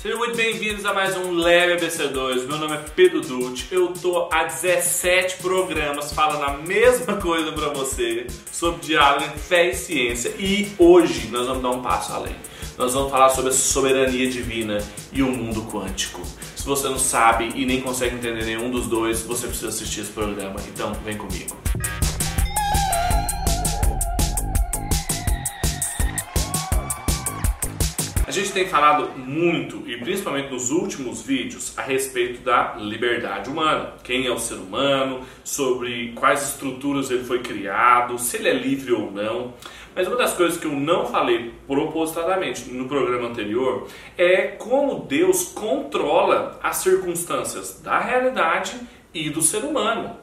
Sejam muito bem-vindos a mais um Leve ABC2. Meu nome é Pedro Dutti. Eu tô há 17 programas falando a mesma coisa para você sobre diálogo entre fé e ciência. E hoje nós vamos dar um passo além. Nós vamos falar sobre a soberania divina e o mundo quântico. Se você não sabe e nem consegue entender nenhum dos dois, você precisa assistir esse programa. Então, vem comigo. A gente tem falado muito, e principalmente nos últimos vídeos, a respeito da liberdade humana. Quem é o ser humano, sobre quais estruturas ele foi criado, se ele é livre ou não. Mas uma das coisas que eu não falei propositadamente no programa anterior é como Deus controla as circunstâncias da realidade e do ser humano.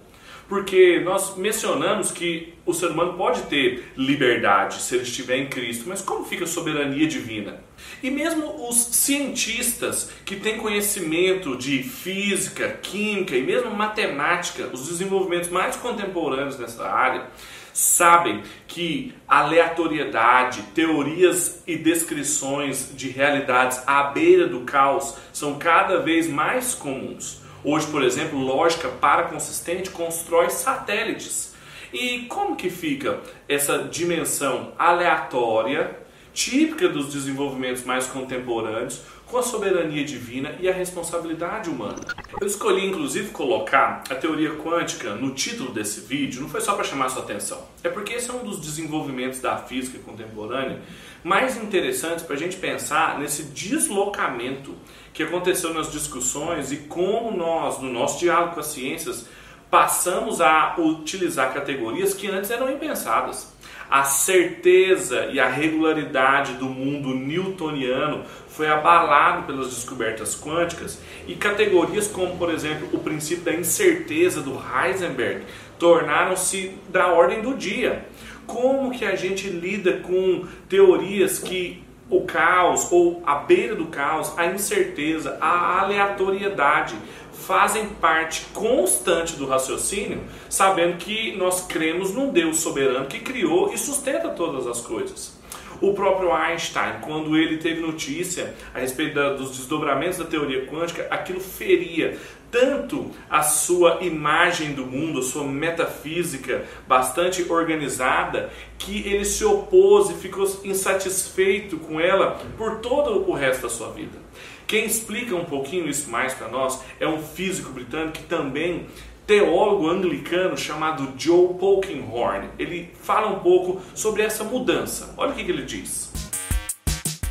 Porque nós mencionamos que o ser humano pode ter liberdade se ele estiver em Cristo, mas como fica a soberania divina? E mesmo os cientistas que têm conhecimento de física, química e mesmo matemática, os desenvolvimentos mais contemporâneos nessa área, sabem que aleatoriedade, teorias e descrições de realidades à beira do caos são cada vez mais comuns. Hoje, por exemplo, lógica paraconsistente constrói satélites. E como que fica essa dimensão aleatória, típica dos desenvolvimentos mais contemporâneos, com a soberania divina e a responsabilidade humana. Eu escolhi inclusive colocar a teoria quântica no título desse vídeo, não foi só para chamar sua atenção, é porque esse é um dos desenvolvimentos da física contemporânea mais interessantes para a gente pensar nesse deslocamento que aconteceu nas discussões e como nós, no nosso diálogo com as ciências, passamos a utilizar categorias que antes eram impensadas. A certeza e a regularidade do mundo newtoniano foi abalado pelas descobertas quânticas e categorias como, por exemplo, o princípio da incerteza do Heisenberg tornaram-se da ordem do dia. Como que a gente lida com teorias que o caos ou a beira do caos, a incerteza, a aleatoriedade fazem parte constante do raciocínio, sabendo que nós cremos num Deus soberano que criou e sustenta todas as coisas. O próprio Einstein, quando ele teve notícia a respeito da, dos desdobramentos da teoria quântica, aquilo feria tanto a sua imagem do mundo, a sua metafísica bastante organizada, que ele se opôs e ficou insatisfeito com ela por todo o resto da sua vida. Quem explica um pouquinho isso mais para nós é um físico britânico que também teólogo anglicano chamado Joe Polkinghorne. Ele fala um pouco sobre essa mudança. Olha o que, que ele diz.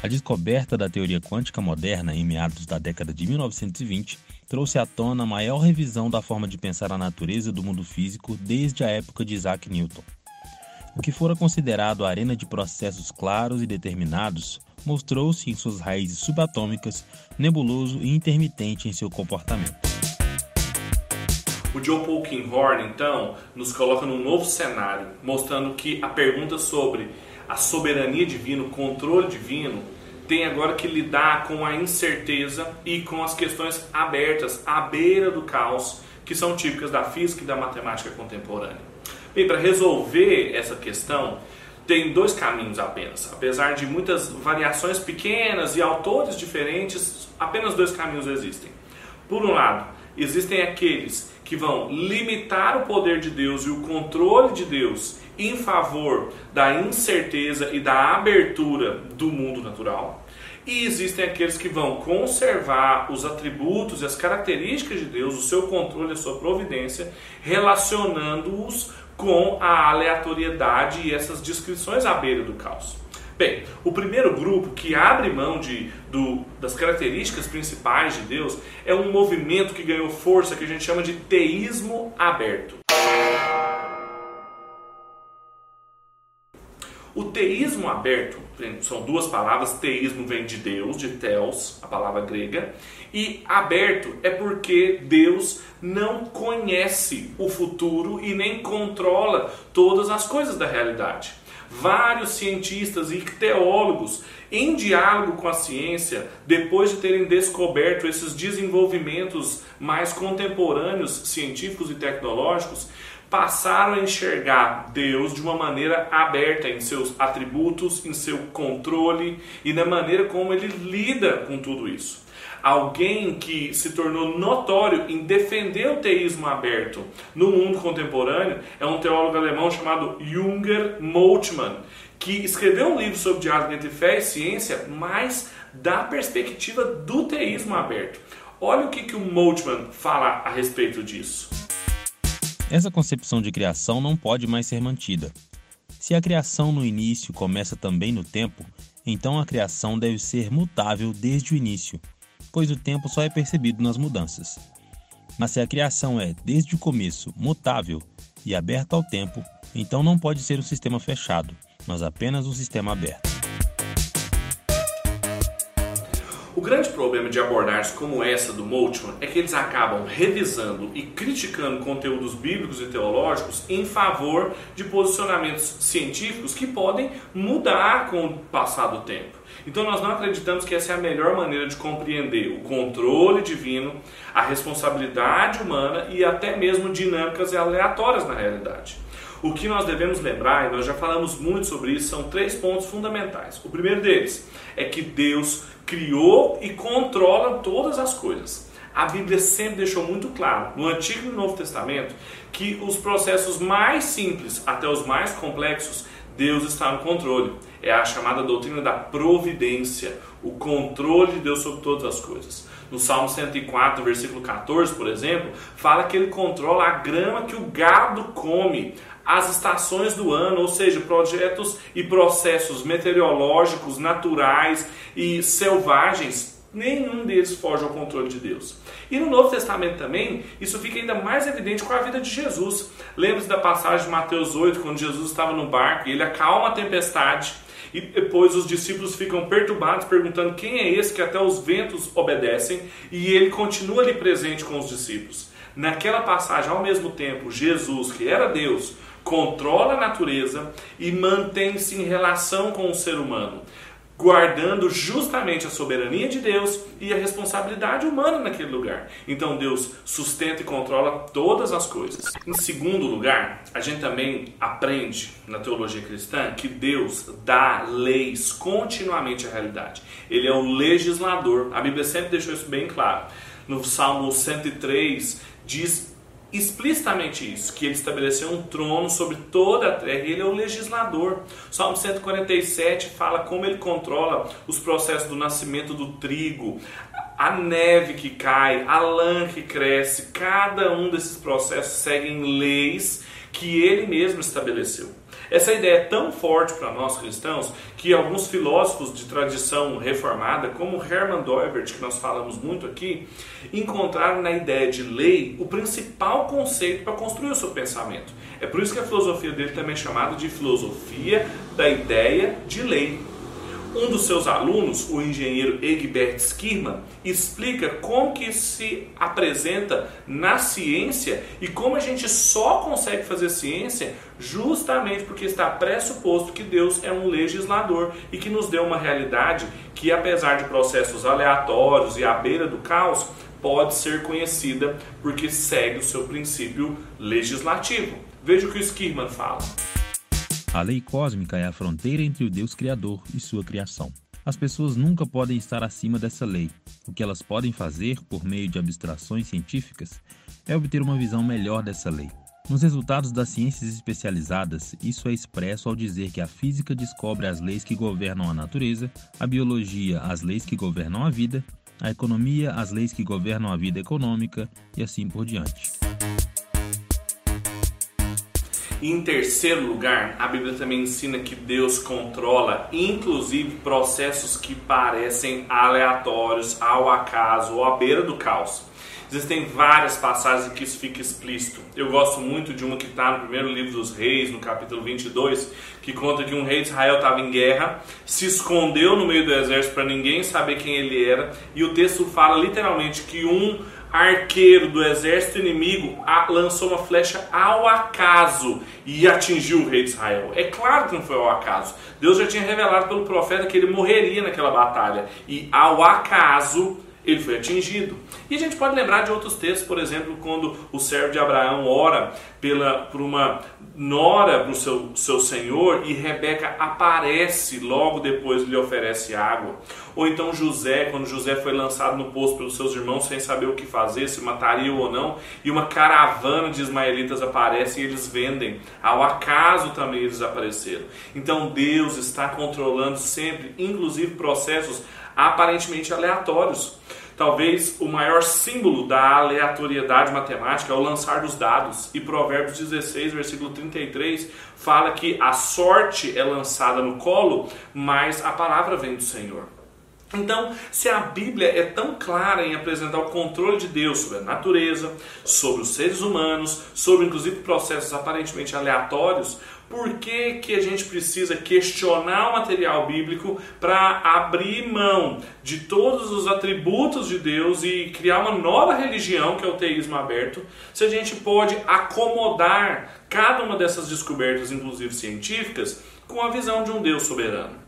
A descoberta da teoria quântica moderna em meados da década de 1920 trouxe à tona a maior revisão da forma de pensar a natureza do mundo físico desde a época de Isaac Newton. O que fora considerado a arena de processos claros e determinados mostrou-se em suas raízes subatômicas nebuloso e intermitente em seu comportamento. O Joe Polkinghorne, então, nos coloca num novo cenário, mostrando que a pergunta sobre a soberania divina, o controle divino, tem agora que lidar com a incerteza e com as questões abertas à beira do caos, que são típicas da física e da matemática contemporânea. Bem, para resolver essa questão, tem dois caminhos apenas. Apesar de muitas variações pequenas e autores diferentes, apenas dois caminhos existem. Por um lado, existem aqueles que vão limitar o poder de Deus e o controle de Deus em favor da incerteza e da abertura do mundo natural. E existem aqueles que vão conservar os atributos e as características de Deus, o seu controle, a sua providência, relacionando-os com a aleatoriedade e essas descrições à beira do caos. Bem, o primeiro grupo que abre mão de, do, das características principais de Deus é um movimento que ganhou força que a gente chama de teísmo aberto. O teísmo aberto, são duas palavras, teísmo vem de Deus, de Theos, a palavra grega, e aberto é porque Deus não conhece o futuro e nem controla todas as coisas da realidade vários cientistas e teólogos em diálogo com a ciência, depois de terem descoberto esses desenvolvimentos mais contemporâneos científicos e tecnológicos, passaram a enxergar Deus de uma maneira aberta em seus atributos, em seu controle e na maneira como ele lida com tudo isso. Alguém que se tornou notório em defender o teísmo aberto no mundo contemporâneo é um teólogo alemão chamado Junger Moltmann, que escreveu um livro sobre diálogo entre fé e ciência, mas da perspectiva do teísmo aberto. Olha o que, que o Moltmann fala a respeito disso. Essa concepção de criação não pode mais ser mantida. Se a criação no início começa também no tempo, então a criação deve ser mutável desde o início, pois o tempo só é percebido nas mudanças. Mas se a criação é, desde o começo, mutável e aberta ao tempo, então não pode ser um sistema fechado, mas apenas um sistema aberto. O grande problema de abordagens como essa do Moltmann é que eles acabam revisando e criticando conteúdos bíblicos e teológicos em favor de posicionamentos científicos que podem mudar com o passar do tempo. Então nós não acreditamos que essa é a melhor maneira de compreender o controle divino, a responsabilidade humana e até mesmo dinâmicas aleatórias na realidade. O que nós devemos lembrar, e nós já falamos muito sobre isso, são três pontos fundamentais. O primeiro deles é que Deus criou e controla todas as coisas. A Bíblia sempre deixou muito claro, no Antigo e no Novo Testamento, que os processos mais simples até os mais complexos, Deus está no controle. É a chamada doutrina da providência, o controle de Deus sobre todas as coisas. No Salmo 104, versículo 14, por exemplo, fala que ele controla a grama que o gado come, as estações do ano, ou seja, projetos e processos meteorológicos, naturais e selvagens, nenhum deles foge ao controle de Deus. E no Novo Testamento também, isso fica ainda mais evidente com a vida de Jesus. Lembre-se da passagem de Mateus 8, quando Jesus estava no barco e ele acalma a tempestade. E depois os discípulos ficam perturbados, perguntando quem é esse que até os ventos obedecem, e ele continua ali presente com os discípulos. Naquela passagem, ao mesmo tempo, Jesus, que era Deus, controla a natureza e mantém-se em relação com o ser humano, guardando justamente a soberania de Deus e a responsabilidade humana naquele lugar. Então Deus sustenta e controla todas as coisas. Em segundo lugar, a gente também aprende na teologia cristã que Deus dá leis continuamente à realidade. Ele é o legislador. A Bíblia sempre deixou isso bem claro. No Salmo 103 diz explicitamente isso, que ele estabeleceu um trono sobre toda a terra e ele é o legislador. Salmo 147 fala como ele controla os processos do nascimento do trigo, a neve que cai, a lã que cresce, cada um desses processos seguem leis que ele mesmo estabeleceu. Essa ideia é tão forte para nós cristãos que alguns filósofos de tradição reformada, como Hermann Doibert, que nós falamos muito aqui, encontraram na ideia de lei o principal conceito para construir o seu pensamento. É por isso que a filosofia dele também é chamada de filosofia da ideia de lei. Um dos seus alunos, o engenheiro Egbert Skirman, explica como que se apresenta na ciência e como a gente só consegue fazer ciência justamente porque está pressuposto que Deus é um legislador e que nos deu uma realidade que, apesar de processos aleatórios e à beira do caos, pode ser conhecida porque segue o seu princípio legislativo. Veja o que o Skirman fala. A lei cósmica é a fronteira entre o Deus Criador e sua criação. As pessoas nunca podem estar acima dessa lei. O que elas podem fazer, por meio de abstrações científicas, é obter uma visão melhor dessa lei. Nos resultados das ciências especializadas, isso é expresso ao dizer que a física descobre as leis que governam a natureza, a biologia as leis que governam a vida, a economia as leis que governam a vida econômica e assim por diante. Em terceiro lugar, a Bíblia também ensina que Deus controla, inclusive, processos que parecem aleatórios, ao acaso ou à beira do caos. Existem várias passagens que isso fica explícito. Eu gosto muito de uma que está no primeiro livro dos Reis, no capítulo 22, que conta que um rei de Israel estava em guerra, se escondeu no meio do exército para ninguém saber quem ele era, e o texto fala literalmente que um arqueiro do exército inimigo lançou uma flecha ao acaso e atingiu o rei de Israel. É claro que não foi ao acaso. Deus já tinha revelado pelo profeta que ele morreria naquela batalha. E ao acaso ele foi atingido. E a gente pode lembrar de outros textos, por exemplo, quando o servo de Abraão ora pela, por uma nora para o seu, seu senhor e Rebeca aparece logo depois lhe oferece água. Ou então José, quando José foi lançado no poço pelos seus irmãos sem saber o que fazer, se mataria ou não, e uma caravana de ismaelitas aparece e eles vendem. Ao acaso também eles apareceram. Então Deus está controlando sempre, inclusive processos aparentemente aleatórios. Talvez o maior símbolo da aleatoriedade matemática é o lançar dos dados. E Provérbios 16, versículo 33, fala que a sorte é lançada no colo, mas a palavra vem do Senhor. Então, se a Bíblia é tão clara em apresentar o controle de Deus sobre a natureza, sobre os seres humanos, sobre inclusive processos aparentemente aleatórios, por que, que a gente precisa questionar o material bíblico para abrir mão de todos os atributos de Deus e criar uma nova religião, que é o teísmo aberto, se a gente pode acomodar cada uma dessas descobertas, inclusive científicas, com a visão de um Deus soberano?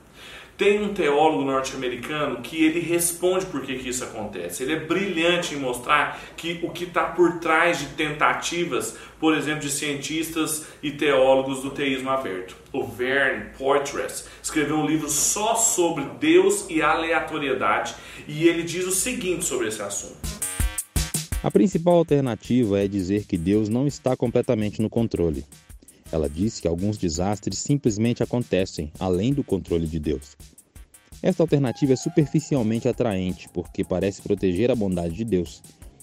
Tem um teólogo norte-americano que ele responde por que, que isso acontece. Ele é brilhante em mostrar que o que está por trás de tentativas, por exemplo, de cientistas e teólogos do teísmo aberto. O Verne Poitras escreveu um livro só sobre Deus e aleatoriedade e ele diz o seguinte sobre esse assunto. A principal alternativa é dizer que Deus não está completamente no controle. Ela diz que alguns desastres simplesmente acontecem além do controle de Deus. Esta alternativa é superficialmente atraente porque parece proteger a bondade de Deus.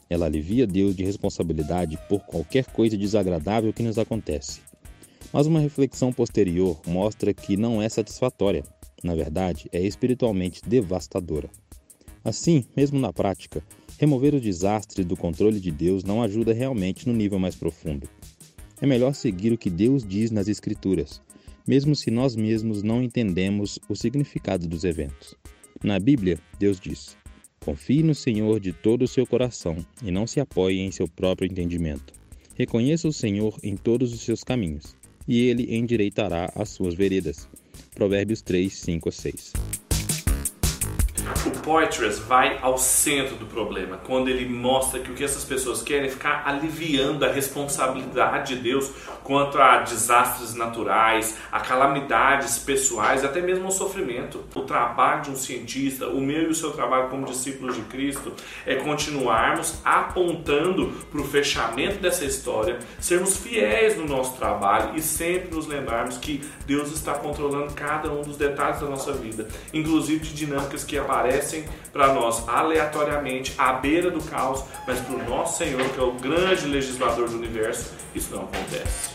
Ela alivia Deus de responsabilidade por qualquer coisa desagradável que nos acontece. Mas uma reflexão posterior mostra que não é satisfatória. Na verdade, é espiritualmente devastadora. Assim, mesmo na prática, remover os desastres do controle de Deus não ajuda realmente no nível mais profundo. É melhor seguir o que Deus diz nas Escrituras, mesmo se nós mesmos não entendemos o significado dos eventos. Na Bíblia, Deus diz: Confie no Senhor de todo o seu coração e não se apoie em seu próprio entendimento. Reconheça o Senhor em todos os seus caminhos, e ele endireitará as suas veredas. Provérbios 3, 5 a 6 o Poitras vai ao centro do problema, quando ele mostra que o que essas pessoas querem é ficar aliviando a responsabilidade de Deus quanto a desastres naturais, a calamidades pessoais, até mesmo ao sofrimento. O trabalho de um cientista, o meu e o seu trabalho como discípulos de Cristo, é continuarmos apontando para o fechamento dessa história, sermos fiéis no nosso trabalho e sempre nos lembrarmos que Deus está controlando cada um dos detalhes da nossa vida, inclusive de dinâmicas que aparecem aparecem para nós aleatoriamente à beira do caos, mas para o nosso Senhor, que é o grande legislador do universo, isso não acontece.